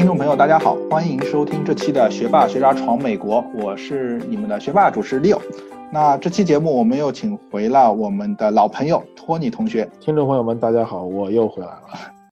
听众朋友，大家好，欢迎收听这期的《学霸学渣闯美国》，我是你们的学霸主持 Leo。那这期节目我们又请回了我们的老朋友托尼同学。听众朋友们，大家好，我又回来了。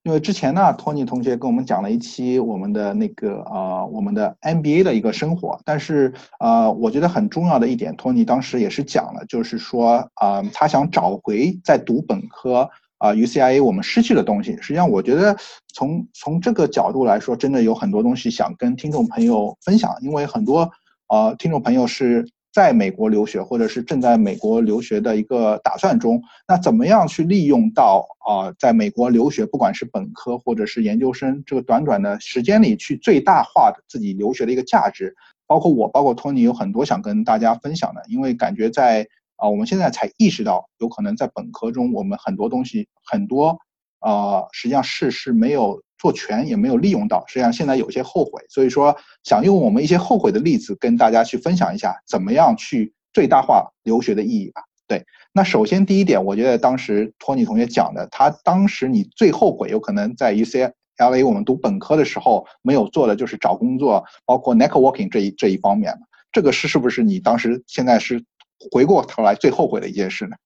因为之前呢，托尼同学跟我们讲了一期我们的那个呃我们的 NBA 的一个生活，但是呃我觉得很重要的一点，托尼当时也是讲了，就是说啊他想找回在读本科。啊，UCIA 我们失去的东西，实际上我觉得从从这个角度来说，真的有很多东西想跟听众朋友分享。因为很多呃听众朋友是在美国留学，或者是正在美国留学的一个打算中，那怎么样去利用到啊在美国留学，不管是本科或者是研究生这个短短的时间里，去最大化自己留学的一个价值？包括我，包括托尼，有很多想跟大家分享的，因为感觉在。啊，我们现在才意识到，有可能在本科中，我们很多东西很多，呃，实际上是是没有做全，也没有利用到。实际上现在有些后悔，所以说想用我们一些后悔的例子跟大家去分享一下，怎么样去最大化留学的意义吧。对，那首先第一点，我觉得当时托尼同学讲的，他当时你最后悔有可能在 UCLA 我们读本科的时候没有做的就是找工作，包括 networking 这一这一方面这个是是不是你当时现在是？回过头来最后悔的一件事呢？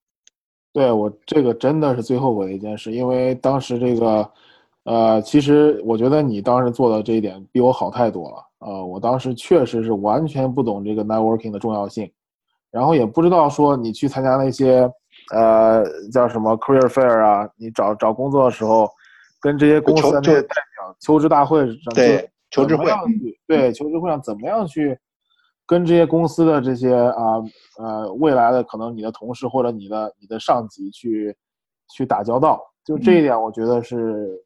对我这个真的是最后悔的一件事，因为当时这个，呃，其实我觉得你当时做的这一点比我好太多了。呃，我当时确实是完全不懂这个 networking 的重要性，然后也不知道说你去参加那些，呃，叫什么 career fair 啊，你找找工作的时候，跟这些公司的代表求职大会上，对求职会，对求职会上怎么样去？跟这些公司的这些啊呃未来的可能你的同事或者你的你的上级去去打交道，就这一点我觉得是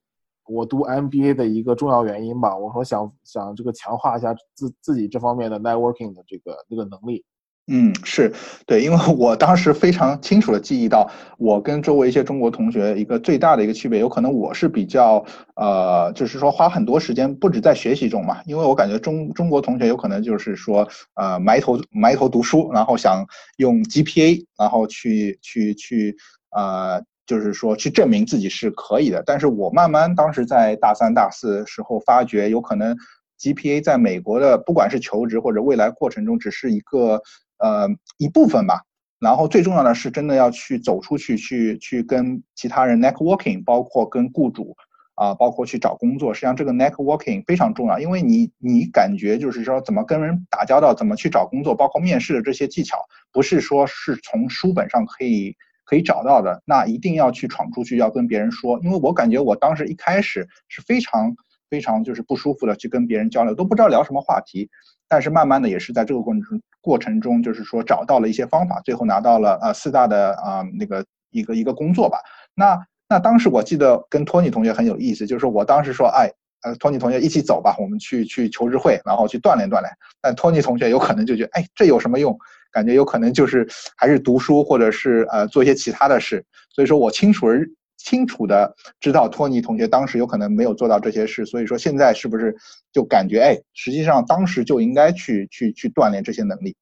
我读 MBA 的一个重要原因吧。我说想想这个强化一下自自己这方面的 networking 的这个这个能力。嗯，是对，因为我当时非常清楚的记忆到，我跟周围一些中国同学一个最大的一个区别，有可能我是比较呃，就是说花很多时间不止在学习中嘛，因为我感觉中中国同学有可能就是说呃埋头埋头读书，然后想用 GPA，然后去去去呃，就是说去证明自己是可以的，但是我慢慢当时在大三大四时候发觉，有可能 GPA 在美国的不管是求职或者未来过程中，只是一个。呃，一部分吧。然后最重要的是，真的要去走出去，去去跟其他人 networking，包括跟雇主啊，包括去找工作。实际上，这个 networking 非常重要，因为你你感觉就是说，怎么跟人打交道，怎么去找工作，包括面试的这些技巧，不是说是从书本上可以可以找到的。那一定要去闯出去，要跟别人说。因为我感觉我当时一开始是非常非常就是不舒服的去跟别人交流，都不知道聊什么话题。但是慢慢的也是在这个过程过程中，就是说找到了一些方法，最后拿到了呃四大的啊那个一个一个工作吧。那那当时我记得跟托尼同学很有意思，就是我当时说，哎，呃托尼同学一起走吧，我们去去求职会，然后去锻炼锻炼。但托尼同学有可能就觉得，哎，这有什么用？感觉有可能就是还是读书或者是呃做一些其他的事。所以说我清楚而。清楚的知道托尼同学当时有可能没有做到这些事，所以说现在是不是就感觉哎，实际上当时就应该去去去锻炼这些能力。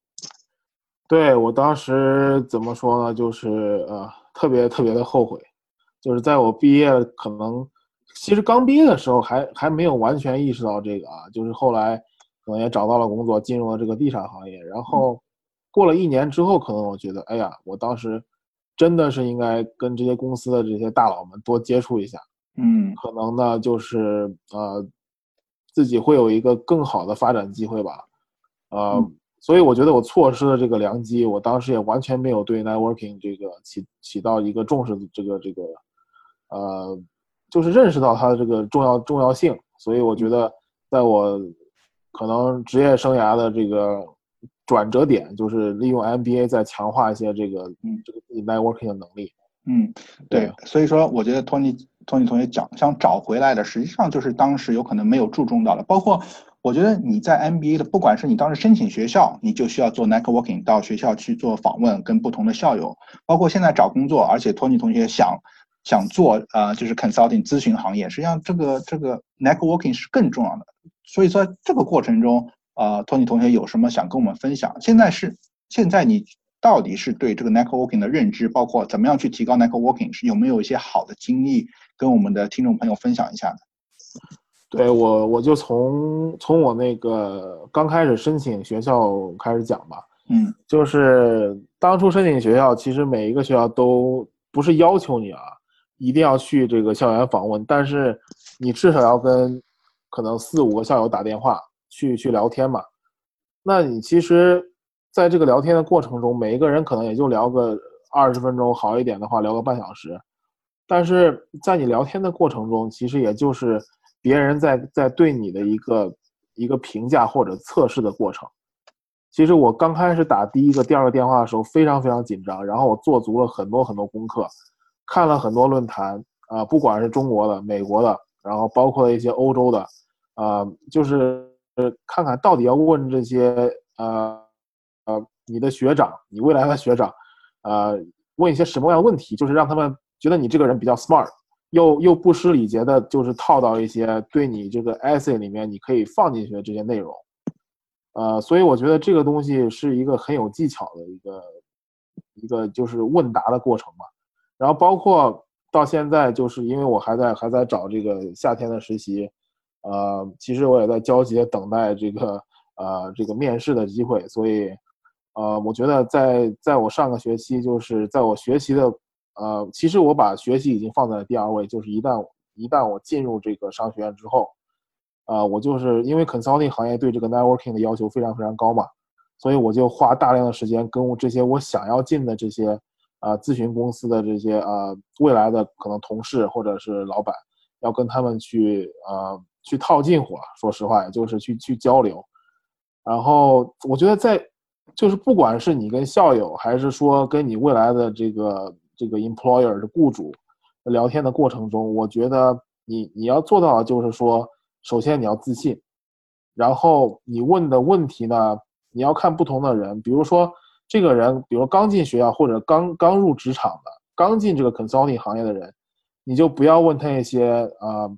对我当时怎么说呢？就是呃，特别特别的后悔，就是在我毕业可能其实刚毕业的时候还还没有完全意识到这个啊，就是后来可能也找到了工作，进入了这个地产行业，然后过了一年之后，可能我觉得哎呀，我当时。真的是应该跟这些公司的这些大佬们多接触一下，嗯，可能呢就是呃，自己会有一个更好的发展机会吧，呃，所以我觉得我错失了这个良机，我当时也完全没有对 networking 这个起起到一个重视的这个这个，呃，就是认识到它的这个重要重要性，所以我觉得在我可能职业生涯的这个。转折点就是利用 MBA 再强化一些这个嗯这个 networking 的能力。嗯，对，所以说我觉得托尼托尼同学讲想找回来的，实际上就是当时有可能没有注重到的。包括我觉得你在 MBA 的，不管是你当时申请学校，你就需要做 networking，到学校去做访问，跟不同的校友。包括现在找工作，而且托尼同学想想做呃就是 consulting 咨询行业，实际上这个这个 networking 是更重要的。所以说这个过程中。啊，托尼同学有什么想跟我们分享？现在是现在你到底是对这个 networking 的认知，包括怎么样去提高 networking，是有没有一些好的经历跟我们的听众朋友分享一下呢？对我，我就从从我那个刚开始申请学校开始讲吧。嗯，就是当初申请学校，其实每一个学校都不是要求你啊，一定要去这个校园访问，但是你至少要跟可能四五个校友打电话去去聊天嘛。那你其实在这个聊天的过程中，每一个人可能也就聊个二十分钟，好一点的话聊个半小时。但是在你聊天的过程中，其实也就是别人在在对你的一个一个评价或者测试的过程。其实我刚开始打第一个、第二个电话的时候，非常非常紧张。然后我做足了很多很多功课，看了很多论坛啊，不管是中国的、美国的，然后包括一些欧洲的，啊，就是呃看看到底要问这些呃呃你的学长、你未来的学长，呃，问一些什么样的问题，就是让他们觉得你这个人比较 smart，又又不失礼节的，就是套到一些对你这个 essay 里面你可以放进去的这些内容。呃，所以我觉得这个东西是一个很有技巧的一个一个就是问答的过程嘛。然后包括到现在，就是因为我还在还在找这个夏天的实习，呃，其实我也在焦急的等待这个呃这个面试的机会。所以，呃，我觉得在在我上个学期，就是在我学习的呃，其实我把学习已经放在了第二位，就是一旦一旦我进入这个商学院之后。啊，我就是因为 consulting 行业对这个 networking 的要求非常非常高嘛，所以我就花大量的时间跟这些我想要进的这些啊咨询公司的这些呃未来的可能同事或者是老板，要跟他们去呃去套近乎，说实话，也就是去去交流。然后我觉得在就是不管是你跟校友，还是说跟你未来的这个这个 employer 的雇主聊天的过程中，我觉得你你要做到的就是说。首先你要自信，然后你问的问题呢，你要看不同的人，比如说这个人，比如刚进学校或者刚刚入职场的，刚进这个 consulting 行业的人，你就不要问他一些呃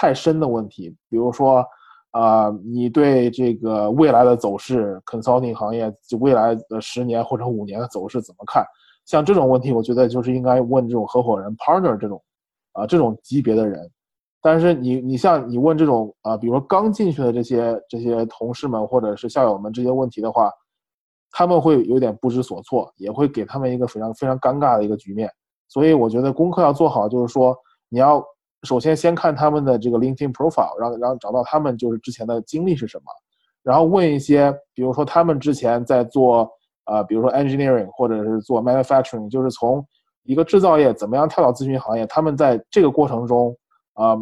太深的问题，比如说啊，你对这个未来的走势，consulting 行业就未来的十年或者五年的走势怎么看？像这种问题，我觉得就是应该问这种合伙人 partner 这种啊这种级别的人。但是你你像你问这种啊，比如说刚进去的这些这些同事们或者是校友们这些问题的话，他们会有点不知所措，也会给他们一个非常非常尴尬的一个局面。所以我觉得功课要做好，就是说你要首先先看他们的这个 LinkedIn profile，然后然后找到他们就是之前的经历是什么，然后问一些，比如说他们之前在做啊，比如说 engineering 或者是做 manufacturing，就是从一个制造业怎么样跳到咨询行业，他们在这个过程中。啊，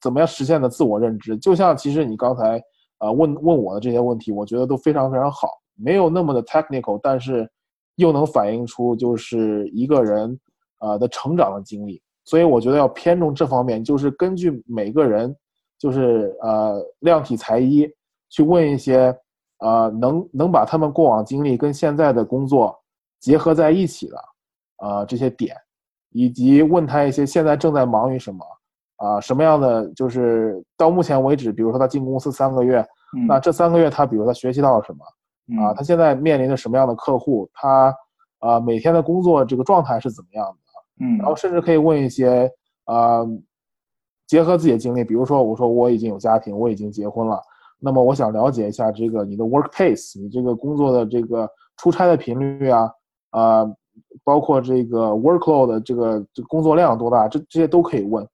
怎么样实现的自我认知？就像其实你刚才啊问问我的这些问题，我觉得都非常非常好，没有那么的 technical，但是又能反映出就是一个人啊的成长的经历。所以我觉得要偏重这方面，就是根据每个人，就是呃量体裁衣，去问一些呃能能把他们过往经历跟现在的工作结合在一起的呃这些点，以及问他一些现在正在忙于什么。啊，什么样的就是到目前为止，比如说他进公司三个月，那这三个月他，比如他学习到了什么？啊，他现在面临着什么样的客户？他啊，每天的工作这个状态是怎么样的？嗯，然后甚至可以问一些啊，结合自己的经历，比如说我说我已经有家庭，我已经结婚了，那么我想了解一下这个你的 work pace，你这个工作的这个出差的频率啊，啊，包括这个 workload 的这个这工作量多大，这这些都可以问。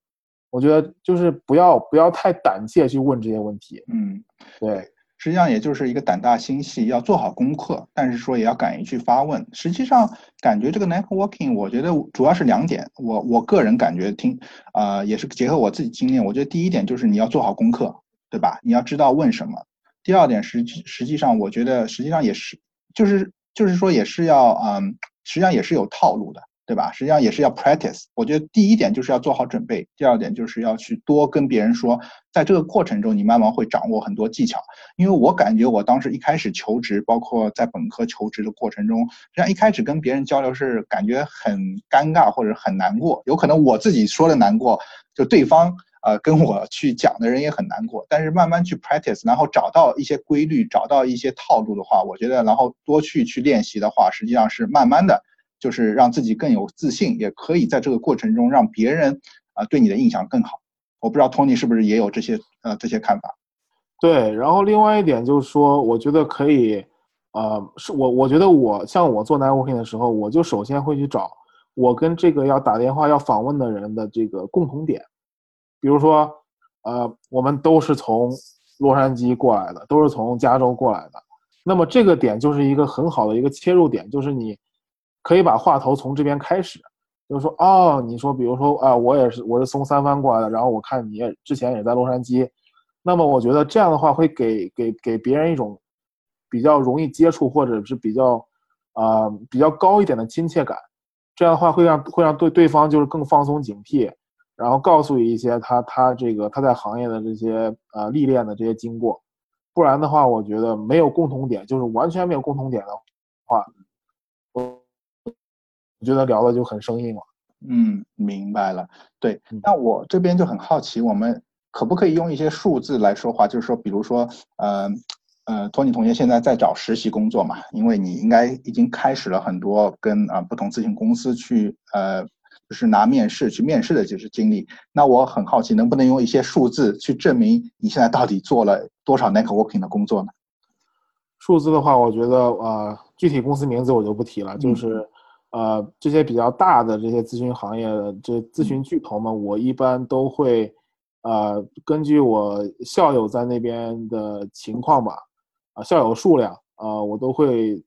我觉得就是不要不要太胆怯去问这些问题。嗯，对，实际上也就是一个胆大心细，要做好功课，但是说也要敢于去发问。实际上，感觉这个 networking，我觉得主要是两点。我我个人感觉听，啊，也是结合我自己经验，我觉得第一点就是你要做好功课，对吧？你要知道问什么。第二点实际实际上，我觉得实际上也是，就是就是说也是要，嗯，实际上也是有套路的。对吧？实际上也是要 practice。我觉得第一点就是要做好准备，第二点就是要去多跟别人说，在这个过程中你慢慢会掌握很多技巧。因为我感觉我当时一开始求职，包括在本科求职的过程中，实际上一开始跟别人交流是感觉很尴尬或者很难过。有可能我自己说的难过，就对方呃跟我去讲的人也很难过。但是慢慢去 practice，然后找到一些规律，找到一些套路的话，我觉得然后多去去练习的话，实际上是慢慢的。就是让自己更有自信，也可以在这个过程中让别人啊对你的印象更好。我不知道 Tony 是不是也有这些呃这些看法。对，然后另外一点就是说，我觉得可以，呃，是我我觉得我像我做 networking 的时候，我就首先会去找我跟这个要打电话要访问的人的这个共同点，比如说，呃，我们都是从洛杉矶过来的，都是从加州过来的，那么这个点就是一个很好的一个切入点，就是你可以把话头从这边开始，就是说，哦，你说，比如说啊，我也是我是从三藩过来的，然后我看你也之前也在洛杉矶。那么我觉得这样的话会给给给别人一种比较容易接触或者是比较啊比较高一点的亲切感，这样的话会让会让对对方就是更放松警惕，然后告诉一些他他这个他在行业的这些呃历练的这些经过，不然的话我觉得没有共同点，就是完全没有共同点的话，我觉得聊的就很生硬了。嗯，明白了。对，那我这边就很好奇，我们。可不可以用一些数字来说话？就是说，比如说，呃，呃，托尼同学现在在找实习工作嘛？因为你应该已经开始了很多跟啊不同咨询公司去呃，就是拿面试去面试的就是经历。那我很好奇，能不能用一些数字去证明你现在到底做了多少 networking 的工作呢？数字的话，我觉得呃，具体公司名字我就不提了。就是呃，这些比较大的这些咨询行业的这咨询巨头们，我一般都会。呃，根据我校友在那边的情况吧，啊，校友数量，啊，我都会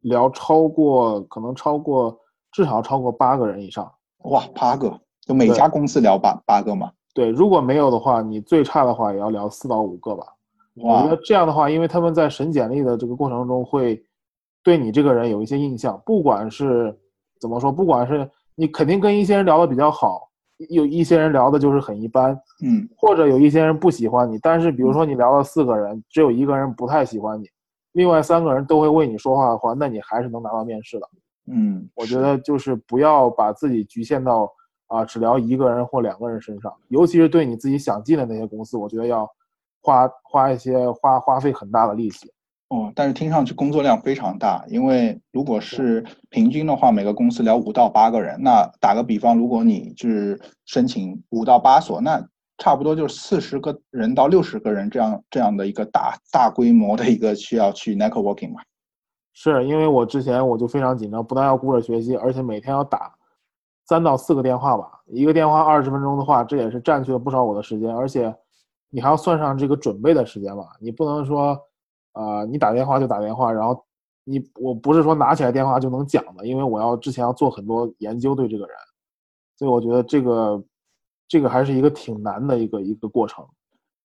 聊超过，可能超过至少超过八个人以上。哇，八个，就每家公司聊八八个嘛？对，如果没有的话，你最差的话也要聊四到五个吧。我觉得这样的话，因为他们在审简历的这个过程中会对你这个人有一些印象，不管是怎么说，不管是你肯定跟一些人聊的比较好。有一些人聊的就是很一般，嗯，或者有一些人不喜欢你，但是比如说你聊了四个人，只有一个人不太喜欢你，另外三个人都会为你说话的话，那你还是能拿到面试的。嗯，我觉得就是不要把自己局限到啊只聊一个人或两个人身上，尤其是对你自己想进的那些公司，我觉得要花花一些花花费很大的力气。哦，但是听上去工作量非常大，因为如果是平均的话，每个公司聊五到八个人，那打个比方，如果你是申请五到八所，那差不多就是四十个人到六十个人这样这样的一个大大规模的一个需要去 networking 嘛。是因为我之前我就非常紧张，不但要顾着学习，而且每天要打三到四个电话吧，一个电话二十分钟的话，这也是占据了不少我的时间，而且你还要算上这个准备的时间吧，你不能说。啊，你打电话就打电话，然后你我不是说拿起来电话就能讲的，因为我要之前要做很多研究对这个人，所以我觉得这个这个还是一个挺难的一个一个过程。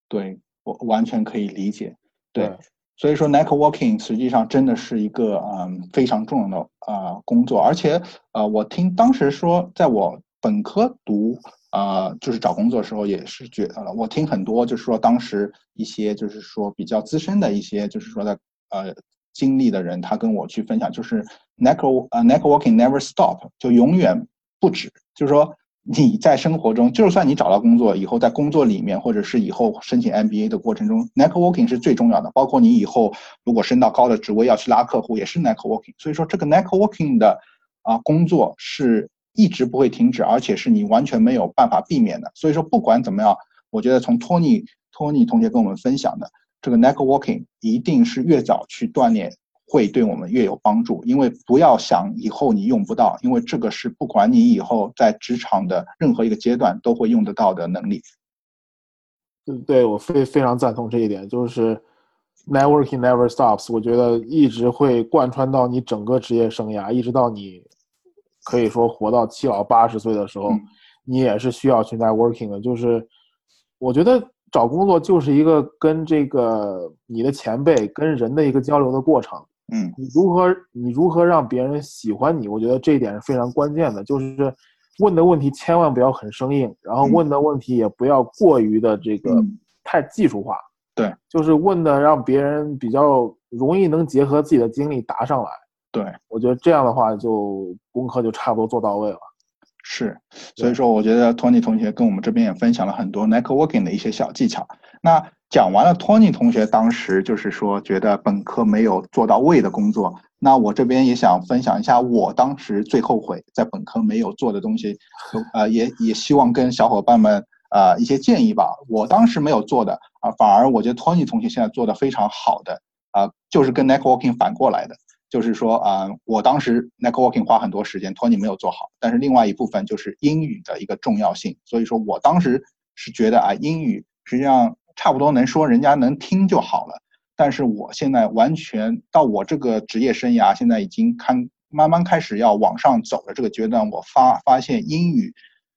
对我完全可以理解。对，所以说 networking 实际上真的是一个嗯非常重要的啊工作，而且呃我听当时说，在我本科读。呃，就是找工作的时候也是觉得，我听很多就是说当时一些就是说比较资深的一些就是说的呃经历的人，他跟我去分享，就是 network 呃 networking never stop，就永远不止。就是说你在生活中，就算你找到工作以后，在工作里面或者是以后申请 MBA 的过程中，networking 是最重要的。包括你以后如果升到高的职位要去拉客户，也是 networking。所以说这个 networking 的啊工作是。一直不会停止，而且是你完全没有办法避免的。所以说，不管怎么样，我觉得从托尼托尼同学跟我们分享的这个 networking，一定是越早去锻炼，会对我们越有帮助。因为不要想以后你用不到，因为这个是不管你以后在职场的任何一个阶段都会用得到的能力。对，对我非非常赞同这一点，就是 networking never stops。我觉得一直会贯穿到你整个职业生涯，一直到你。可以说活到七老八十岁的时候，你也是需要去 networking 的。就是我觉得找工作就是一个跟这个你的前辈跟人的一个交流的过程。嗯，你如何你如何让别人喜欢你？我觉得这一点是非常关键的。就是问的问题千万不要很生硬，然后问的问题也不要过于的这个太技术化。对，就是问的让别人比较容易能结合自己的经历答上来。对，我觉得这样的话，就功课就差不多做到位了。是，所以说我觉得托尼同学跟我们这边也分享了很多 networking 的一些小技巧。那讲完了，托尼同学当时就是说觉得本科没有做到位的工作，那我这边也想分享一下我当时最后悔在本科没有做的东西，呃，也也希望跟小伙伴们呃一些建议吧。我当时没有做的啊，反而我觉得 Tony 同学现在做的非常好的啊，就是跟 networking 反过来的，就是说啊，我当时 networking 花很多时间，Tony 没有做好，但是另外一部分就是英语的一个重要性，所以说我当时是觉得啊，英语实际上差不多能说，人家能听就好了。但是我现在完全到我这个职业生涯，现在已经看慢慢开始要往上走的这个阶段，我发发现英语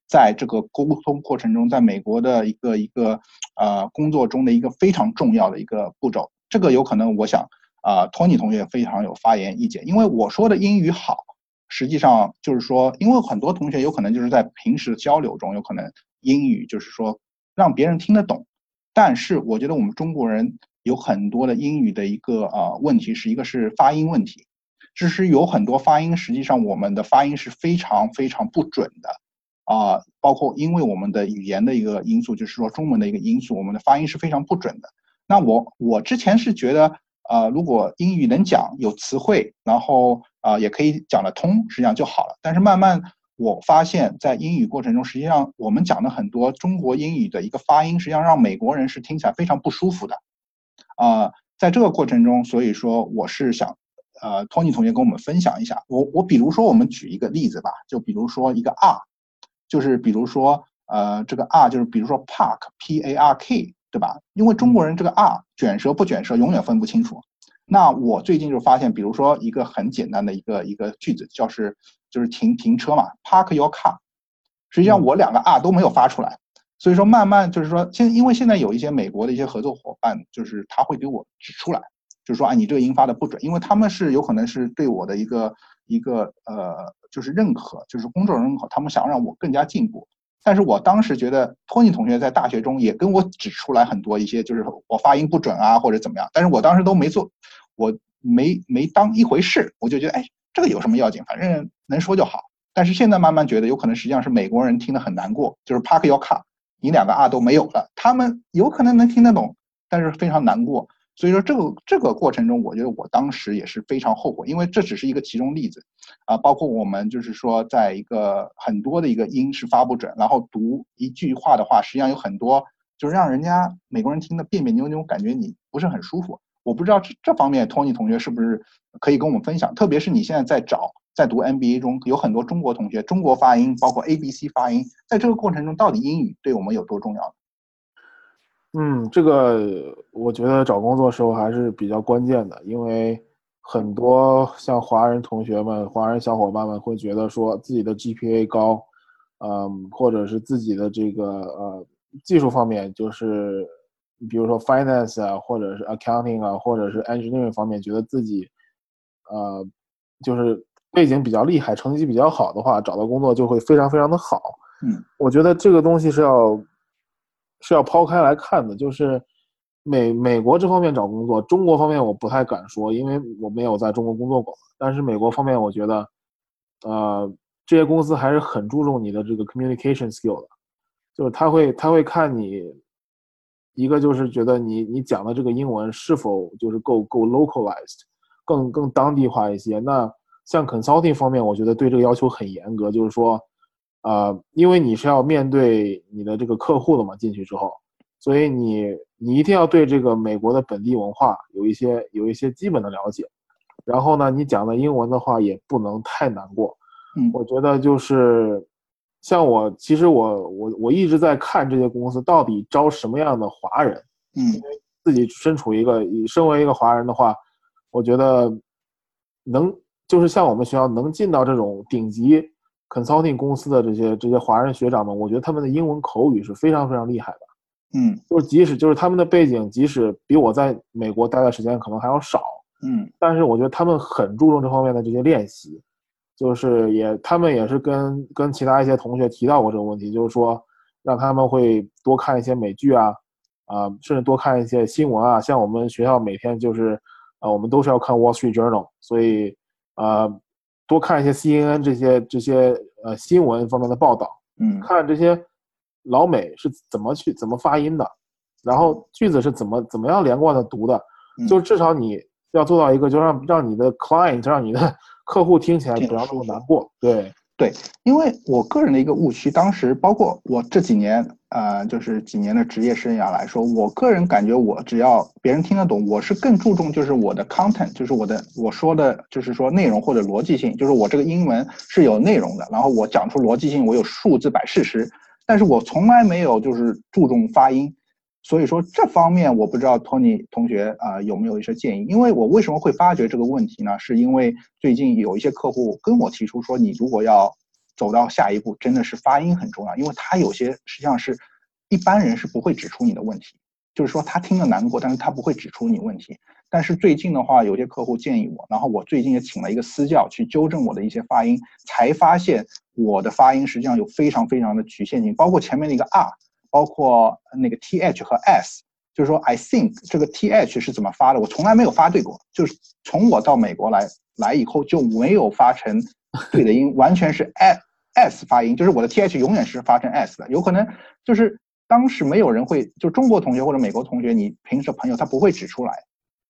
在这个沟通过程中，在美国的一个一个呃工作中的一个非常重要的一个步骤。这个有可能我想啊，托尼同学非常有发言意见，因为我说的英语好，实际上就是说，因为很多同学有可能就是在平时的交流中，有可能英语就是说让别人听得懂，但是我觉得我们中国人。有很多的英语的一个呃问题，是一个是发音问题，就是有很多发音，实际上我们的发音是非常非常不准的，啊，包括因为我们的语言的一个因素，就是说中文的一个因素，我们的发音是非常不准的。那我我之前是觉得，呃，如果英语能讲，有词汇，然后啊也可以讲得通，实际上就好了。但是慢慢我发现，在英语过程中，实际上我们讲的很多中国英语的一个发音，实际上让美国人是听起来非常不舒服的。啊，在这个过程中，所以说我是想，呃，托尼同学跟我们分享一下。我我比如说，我们举一个例子吧，就比如说一个 R，就是比如说，呃，这个 R 就是比如说 Park，P A R K，对吧？因为中国人这个 R 卷舌不卷舌永远分不清楚。那我最近就发现，比如说一个很简单的一个一个句子，就是就是停停车嘛，Park your car，实际上我两个 R 都没有发出来。所以说，慢慢就是说，现因为现在有一些美国的一些合作伙伴，就是他会给我指出来，就是说啊，你这个音发的不准，因为他们是有可能是对我的一个一个呃，就是认可，就是工作认可，他们想让我更加进步。但是我当时觉得，托尼同学在大学中也跟我指出来很多一些，就是我发音不准啊，或者怎么样，但是我当时都没做，我没没当一回事，我就觉得，哎，这个有什么要紧，反正能说就好。但是现在慢慢觉得，有可能实际上是美国人听得很难过，就是 park your car。你两个 r 都没有了，他们有可能能听得懂，但是非常难过。所以说这个这个过程中，我觉得我当时也是非常后悔，因为这只是一个其中例子，啊，包括我们就是说，在一个很多的一个音是发不准，然后读一句话的话，实际上有很多就是让人家美国人听得别别扭扭，感觉你不是很舒服。我不知道这这方面托尼同学是不是可以跟我们分享，特别是你现在在找。在读 MBA 中有很多中国同学，中国发音包括 ABC 发音，在这个过程中，到底英语对我们有多重要？嗯，这个我觉得找工作时候还是比较关键的，因为很多像华人同学们、华人小伙伴们会觉得说自己的 GPA 高，嗯，或者是自己的这个呃技术方面，就是比如说 finance 啊，或者是 accounting 啊，或者是 engineering 方面，觉得自己呃就是。背景比较厉害，成绩比较好的话，找到工作就会非常非常的好。嗯，我觉得这个东西是要是要抛开来看的，就是美美国这方面找工作，中国方面我不太敢说，因为我没有在中国工作过。但是美国方面，我觉得，呃，这些公司还是很注重你的这个 communication skill 的，就是他会他会看你一个就是觉得你你讲的这个英文是否就是够够 localized，更更当地化一些。那像 consulting 方面，我觉得对这个要求很严格，就是说，呃，因为你是要面对你的这个客户的嘛，进去之后，所以你你一定要对这个美国的本地文化有一些有一些基本的了解，然后呢，你讲的英文的话也不能太难过。嗯，我觉得就是像我，其实我我我一直在看这些公司到底招什么样的华人。嗯，因为自己身处一个身为一个华人的话，我觉得能。就是像我们学校能进到这种顶级 consulting 公司的这些这些华人学长们，我觉得他们的英文口语是非常非常厉害的。嗯，就是即使就是他们的背景，即使比我在美国待的时间可能还要少，嗯，但是我觉得他们很注重这方面的这些练习，就是也他们也是跟跟其他一些同学提到过这个问题，就是说让他们会多看一些美剧啊，啊，甚至多看一些新闻啊。像我们学校每天就是啊，我们都是要看 Wall Street Journal，所以。呃，多看一些 CNN 这些这些呃新闻方面的报道，嗯，看这些老美是怎么去怎么发音的，然后句子是怎么怎么样连贯的读的，就至少你要做到一个，就让让你的 client，让你的 客户听起来不要那么难过。对，对，因为我个人的一个误区，当时包括我这几年，呃，就是几年的职业生涯来说，我个人感觉，我只要别人听得懂，我是更注重就是我的 content，就是我的我说的，就是说内容或者逻辑性，就是我这个英文是有内容的，然后我讲出逻辑性，我有数字摆事实，但是我从来没有就是注重发音。所以说这方面我不知道托尼同学啊有没有一些建议？因为我为什么会发觉这个问题呢？是因为最近有一些客户跟我提出说，你如果要走到下一步，真的是发音很重要，因为他有些实际上是一般人是不会指出你的问题，就是说他听了难过，但是他不会指出你问题。但是最近的话，有些客户建议我，然后我最近也请了一个私教去纠正我的一些发音，才发现我的发音实际上有非常非常的局限性，包括前面的一个 r。包括那个 T H 和 S，就是说 I think 这个 T H 是怎么发的，我从来没有发对过。就是从我到美国来来以后就没有发成对的音，完全是 S S 发音，就是我的 T H 永远是发成 S 的。有可能就是当时没有人会，就中国同学或者美国同学，你平时朋友他不会指出来，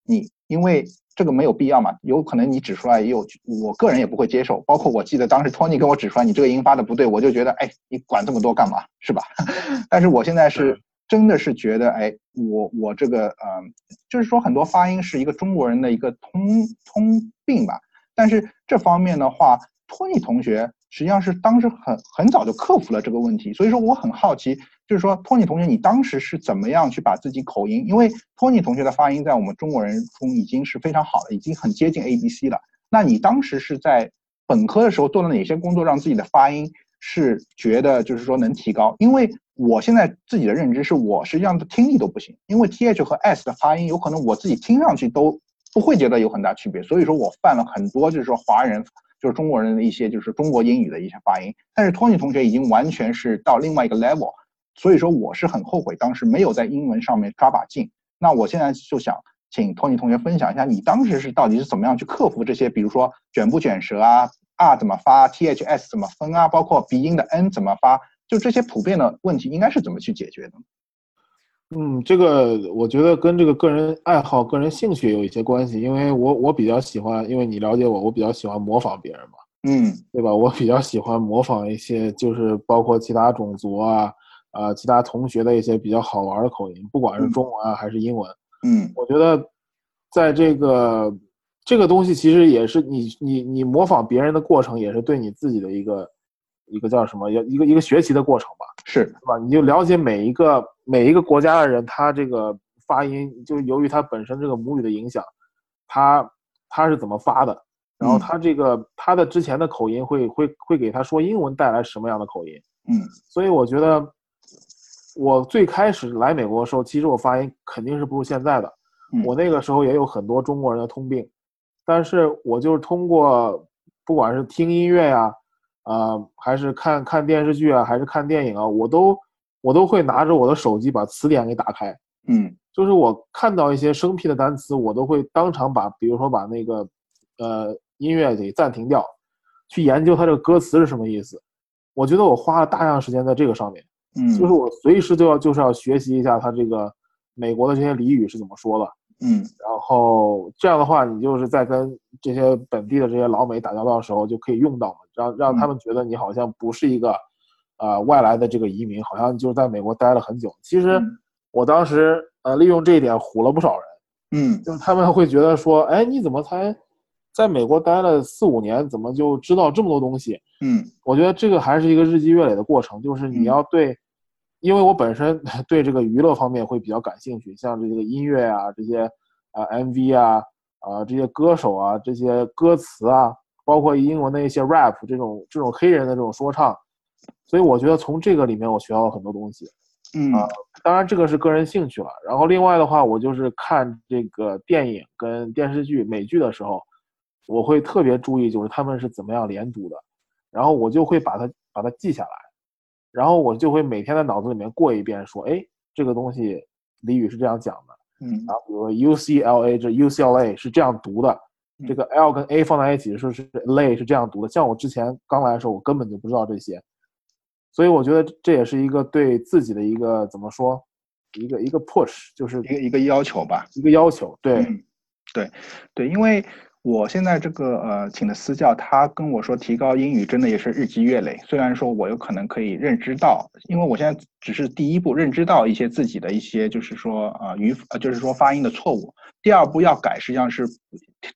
你因为。这个没有必要嘛？有可能你指出来也有，我个人也不会接受。包括我记得当时托尼跟我指出来，你这个音发的不对，我就觉得，哎，你管这么多干嘛？是吧？但是我现在是真的是觉得，哎，我我这个，嗯，就是说很多发音是一个中国人的一个通通病吧。但是这方面的话，托尼同学实际上是当时很很早就克服了这个问题，所以说我很好奇。就是说，托尼同学，你当时是怎么样去把自己口音？因为托尼同学的发音在我们中国人中已经是非常好的，已经很接近 A B C 了。那你当时是在本科的时候做了哪些工作，让自己的发音是觉得就是说能提高？因为我现在自己的认知是我实际上的听力都不行，因为 T H 和 S 的发音有可能我自己听上去都不会觉得有很大区别，所以说我犯了很多就是说华人就是中国人的一些就是中国英语的一些发音。但是托尼同学已经完全是到另外一个 level。所以说我是很后悔当时没有在英文上面抓把劲。那我现在就想请托尼同学分享一下，你当时是到底是怎么样去克服这些，比如说卷不卷舌啊，r 怎么发，t h s 怎么分啊，包括鼻音的 n 怎么发，就这些普遍的问题应该是怎么去解决的？嗯，这个我觉得跟这个个人爱好、个人兴趣有一些关系，因为我我比较喜欢，因为你了解我，我比较喜欢模仿别人嘛，嗯，对吧？我比较喜欢模仿一些，就是包括其他种族啊。啊，其他同学的一些比较好玩的口音，不管是中文啊还是英文，嗯，我觉得，在这个这个东西其实也是你你你模仿别人的过程，也是对你自己的一个一个叫什么，一个一个学习的过程吧，是是吧？你就了解每一个每一个国家的人，他这个发音，就由于他本身这个母语的影响，他他是怎么发的，然后他这个他的之前的口音会会会给他说英文带来什么样的口音，嗯，所以我觉得。我最开始来美国的时候，其实我发音肯定是不如现在的。我那个时候也有很多中国人的通病，但是我就是通过，不管是听音乐呀，啊，还是看看电视剧啊，还是看电影啊，我都我都会拿着我的手机把词典给打开。嗯，就是我看到一些生僻的单词，我都会当场把，比如说把那个呃音乐给暂停掉，去研究它这个歌词是什么意思。我觉得我花了大量时间在这个上面。嗯，就是我随时都要就是要学习一下他这个美国的这些俚语是怎么说的，嗯，然后这样的话，你就是在跟这些本地的这些老美打交道的时候就可以用到嘛，让让他们觉得你好像不是一个，呃，外来的这个移民，好像就是在美国待了很久。其实我当时呃利用这一点唬了不少人，嗯，就是他们会觉得说，哎，你怎么才？在美国待了四五年，怎么就知道这么多东西？嗯，我觉得这个还是一个日积月累的过程，就是你要对。因为我本身 对这个娱乐方面会比较感兴趣，像这个音乐啊，这些啊 MV 啊，啊这些歌手啊，这些歌词啊，包括英文的一些 rap 这种这种黑人的这种说唱，所以我觉得从这个里面我学到了很多东西。嗯，当然这个是个人兴趣了。然后另外的话，我就是看这个电影跟电视剧美剧的时候，我会特别注意就是他们是怎么样连读的，然后我就会把它把它记下来。然后我就会每天在脑子里面过一遍，说，哎，这个东西俚语是这样讲的，嗯，然后比如说 UCLA 这 UCLA 是这样读的，这个 L 跟 A 放在一起说是 lay 是这样读的。像我之前刚来的时候，我根本就不知道这些，所以我觉得这也是一个对自己的一个怎么说，一个一个 push，就是一个一个要求吧，一个要求，对，对，对，因为。我现在这个呃请的私教，他跟我说提高英语真的也是日积月累。虽然说我有可能可以认知到，因为我现在只是第一步认知到一些自己的一些就是说啊语呃就是说发音的错误。第二步要改，实际上是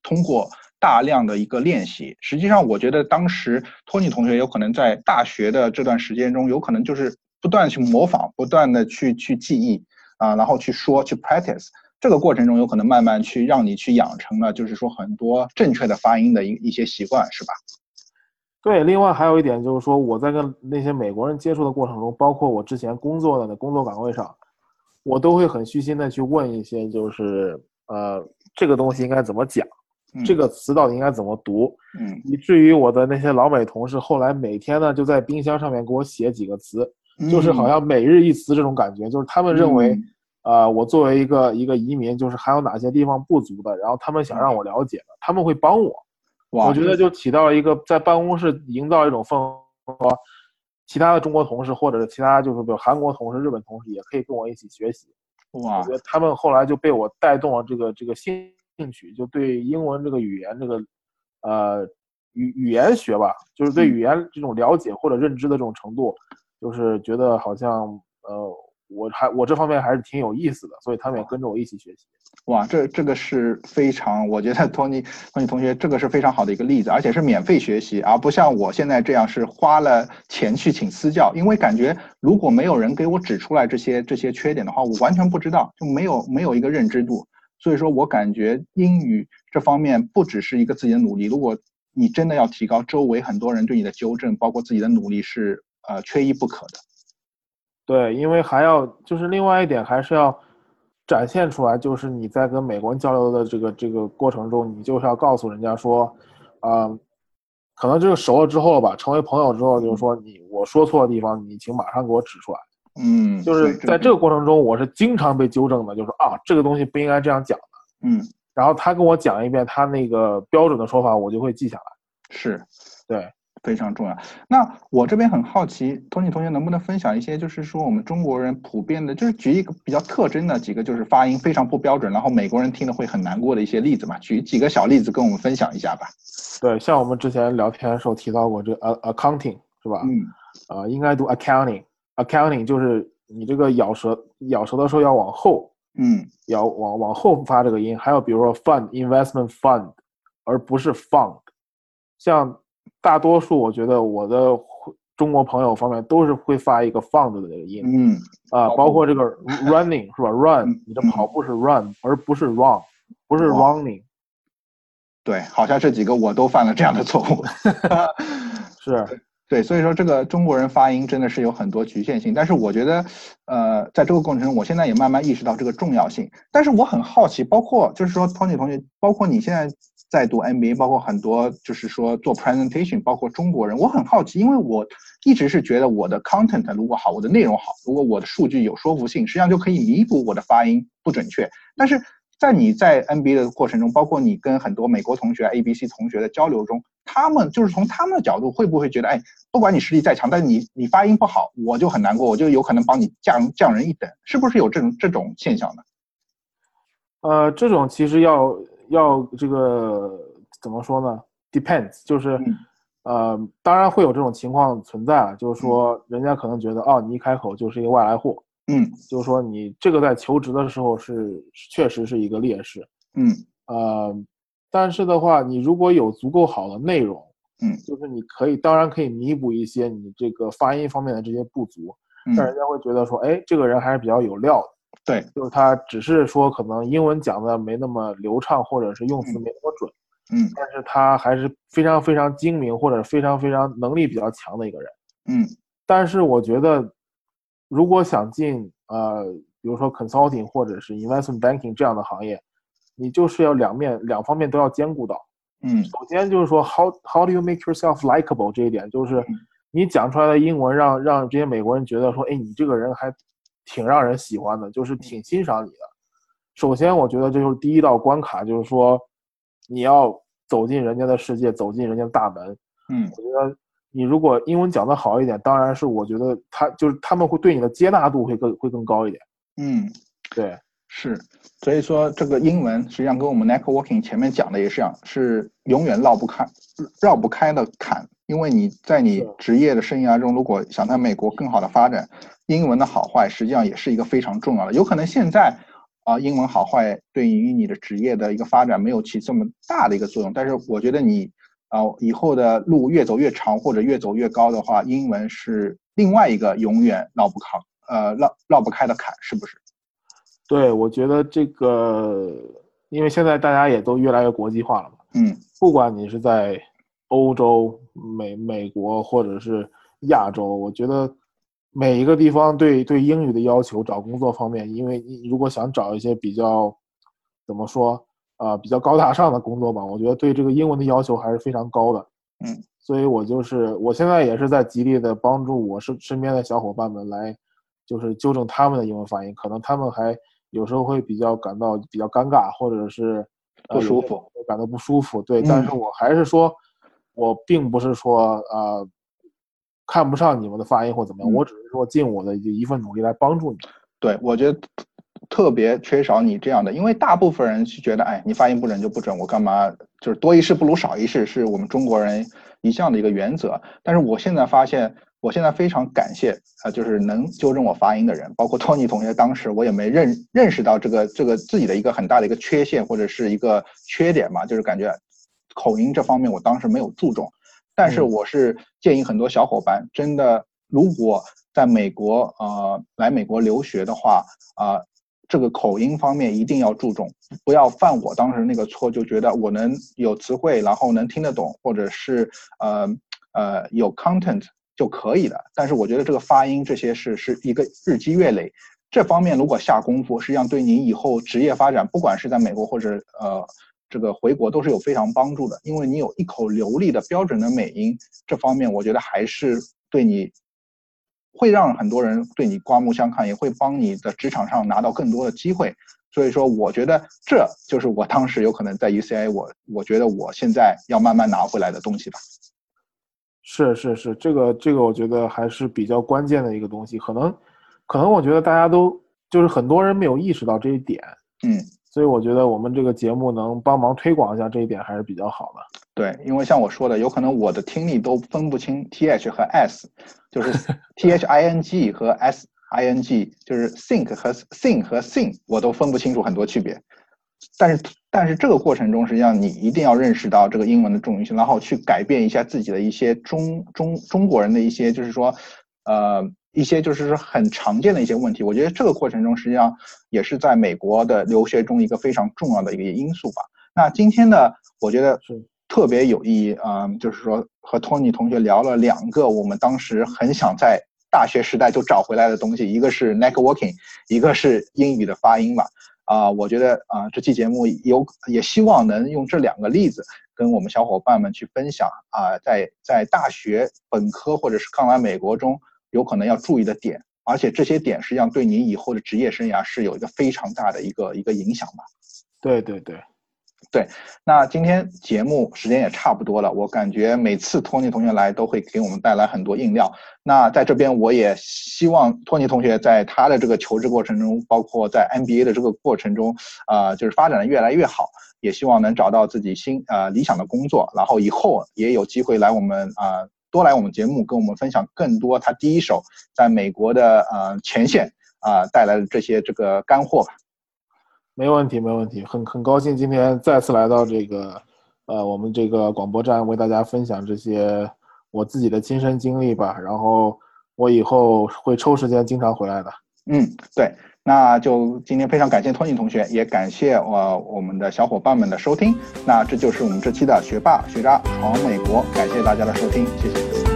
通过大量的一个练习。实际上，我觉得当时托尼同学有可能在大学的这段时间中，有可能就是不断去模仿，不断的去去记忆啊，然后去说去 practice。这个过程中有可能慢慢去让你去养成了，就是说很多正确的发音的一一些习惯，是吧？对，另外还有一点就是说，我在跟那些美国人接触的过程中，包括我之前工作的那工作岗位上，我都会很虚心的去问一些，就是呃，这个东西应该怎么讲，这个词到底应该怎么读，嗯，以至于我的那些老美同事后来每天呢就在冰箱上面给我写几个词，就是好像每日一词这种感觉，就是他们认为。啊，我作为一个一个移民，就是还有哪些地方不足的，然后他们想让我了解的，他们会帮我。我觉得就起到了一个在办公室营造一种氛围，其他的中国同事或者是其他就是比如韩国同事、日本同事也可以跟我一起学习。哇，我觉得他们后来就被我带动了这个这个兴兴趣，就对英文这个语言这个呃语语言学吧，就是对语言这种了解或者认知的这种程度，就是觉得好像呃。我还我这方面还是挺有意思的，所以他们也跟着我一起学习。哇，这这个是非常，我觉得托尼托尼同学这个是非常好的一个例子，而且是免费学习，而不像我现在这样是花了钱去请私教。因为感觉如果没有人给我指出来这些这些缺点的话，我完全不知道，就没有没有一个认知度。所以说我感觉英语这方面不只是一个自己的努力，如果你真的要提高，周围很多人对你的纠正，包括自己的努力是呃缺一不可的。对，因为还要就是另外一点，还是要展现出来，就是你在跟美国人交流的这个这个过程中，你就是要告诉人家说，啊，可能就是熟了之后吧，成为朋友之后，就是说你我说错的地方，你请马上给我指出来。嗯，就是在这个过程中，我是经常被纠正的，就是啊，这个东西不应该这样讲的。嗯，然后他跟我讲一遍他那个标准的说法，我就会记下来。是，对。非常重要。那我这边很好奇，托尼同学能不能分享一些，就是说我们中国人普遍的，就是举一个比较特征的几个，就是发音非常不标准，然后美国人听了会很难过的一些例子嘛？举几个小例子跟我们分享一下吧。对，像我们之前聊天的时候提到过这个 accounting 是吧？嗯。啊，应该读 accounting，accounting 就是你这个咬舌咬舌的时候要往后，嗯，要往往后发这个音。还有比如说 fund，investment fund，而不是 fund，像。大多数我觉得我的中国朋友方面都是会发一个 fund 的这个音，嗯啊，包括这个 running 是吧？run 你的跑步是 run 而不是 run，不是 running。对，好像这几个我都犯了这样的错误。是，对，所以说这个中国人发音真的是有很多局限性，但是我觉得，呃，在这个过程中，我现在也慢慢意识到这个重要性。但是我很好奇，包括就是说 Tony 同学，包括你现在。在读 MBA，包括很多就是说做 presentation，包括中国人，我很好奇，因为我一直是觉得我的 content 如果好，我的内容好，如果我的数据有说服性，实际上就可以弥补我的发音不准确。但是在你在 MBA 的过程中，包括你跟很多美国同学、ABC 同学的交流中，他们就是从他们的角度，会不会觉得，哎，不管你实力再强，但你你发音不好，我就很难过，我就有可能帮你降降人一等，是不是有这种这种现象呢？呃，这种其实要。要这个怎么说呢？Depends，就是，呃，当然会有这种情况存在啊，就是说，人家可能觉得，哦，你一开口就是一个外来户，嗯，就是说你这个在求职的时候是确实是一个劣势，嗯，呃，但是的话，你如果有足够好的内容，嗯，就是你可以，当然可以弥补一些你这个发音方面的这些不足，但人家会觉得说，哎，这个人还是比较有料的。对，就是他只是说可能英文讲的没那么流畅，或者是用词没那么准，嗯，但是他还是非常非常精明，或者非常非常能力比较强的一个人，嗯，但是我觉得，如果想进呃，比如说 consulting 或者是 investment banking 这样的行业，你就是要两面两方面都要兼顾到，嗯，首先就是说 how how do you make yourself likable 这一点，就是你讲出来的英文让让这些美国人觉得说，哎，你这个人还。挺让人喜欢的，就是挺欣赏你的。首先，我觉得这就是第一道关卡，就是说你要走进人家的世界，走进人家的大门。嗯，我觉得你如果英文讲得好一点，当然是我觉得他就是他们会对你的接纳度会更会更高一点。嗯，对。是，所以说这个英文实际上跟我们 networking 前面讲的也是一样，是永远绕不开、绕不开的坎。因为你在你职业的生涯中，如果想在美国更好的发展，英文的好坏实际上也是一个非常重要的。有可能现在啊，英文好坏对于你的职业的一个发展没有起这么大的一个作用，但是我觉得你啊以后的路越走越长或者越走越高的话，英文是另外一个永远绕不开呃绕绕不开的坎，是不是？对，我觉得这个，因为现在大家也都越来越国际化了嘛，嗯，不管你是在。欧洲、美美国或者是亚洲，我觉得每一个地方对对英语的要求，找工作方面，因为你如果想找一些比较怎么说啊，比较高大上的工作吧，我觉得对这个英文的要求还是非常高的。嗯，所以我就是我现在也是在极力的帮助我身身边的小伙伴们来，就是纠正他们的英文发音，可能他们还有时候会比较感到比较尴尬，或者是不舒服，感到不舒服。对，但是我还是说。我并不是说呃看不上你们的发音或怎么样，我只是说尽我的一份努力来帮助你。对，我觉得特别缺少你这样的，因为大部分人是觉得，哎，你发音不准就不准，我干嘛？就是多一事不如少一事，是我们中国人一向的一个原则。但是我现在发现，我现在非常感谢啊，就是能纠正我发音的人，包括托尼同学。当时我也没认认识到这个这个自己的一个很大的一个缺陷或者是一个缺点嘛，就是感觉。口音这方面，我当时没有注重，但是我是建议很多小伙伴，真的如果在美国呃来美国留学的话啊，这个口音方面一定要注重，不要犯我当时那个错，就觉得我能有词汇，然后能听得懂，或者是呃呃有 content 就可以了。但是我觉得这个发音这些是是一个日积月累，这方面如果下功夫，实际上对你以后职业发展，不管是在美国或者呃。这个回国都是有非常帮助的，因为你有一口流利的标准的美音，这方面我觉得还是对你会让很多人对你刮目相看，也会帮你的职场上拿到更多的机会。所以说，我觉得这就是我当时有可能在 UCI，我我觉得我现在要慢慢拿回来的东西吧。是是是，这个这个我觉得还是比较关键的一个东西，可能可能我觉得大家都就是很多人没有意识到这一点，嗯。所以我觉得我们这个节目能帮忙推广一下这一点还是比较好的。对，因为像我说的，有可能我的听力都分不清 T H 和 S，就是 T H I N G 和 S I N G，就是 think 和 sing 和 sing，我都分不清楚很多区别。但是，但是这个过程中，实际上你一定要认识到这个英文的重要性，然后去改变一下自己的一些中中中国人的一些，就是说，呃。一些就是说很常见的一些问题，我觉得这个过程中实际上也是在美国的留学中一个非常重要的一个因素吧。那今天呢，我觉得是特别有意义啊，就是说和托尼同学聊了两个我们当时很想在大学时代就找回来的东西，一个是 networking，一个是英语的发音吧。啊，我觉得啊这期节目有也希望能用这两个例子跟我们小伙伴们去分享啊，在在大学本科或者是刚来美国中。有可能要注意的点，而且这些点实际上对您以后的职业生涯是有一个非常大的一个一个影响吧。对对对，对。那今天节目时间也差不多了，我感觉每次托尼同学来都会给我们带来很多硬料。那在这边我也希望托尼同学在他的这个求职过程中，包括在 MBA 的这个过程中，啊，就是发展的越来越好，也希望能找到自己心呃理想的工作，然后以后也有机会来我们啊。多来我们节目，跟我们分享更多他第一手在美国的呃前线啊带来的这些这个干货吧。没问题，没问题，很很高兴今天再次来到这个呃我们这个广播站，为大家分享这些我自己的亲身经历吧。然后我以后会抽时间经常回来的。嗯，对。那就今天非常感谢托尼同学，也感谢我我们的小伙伴们的收听。那这就是我们这期的学霸学渣闯美国，感谢大家的收听，谢谢。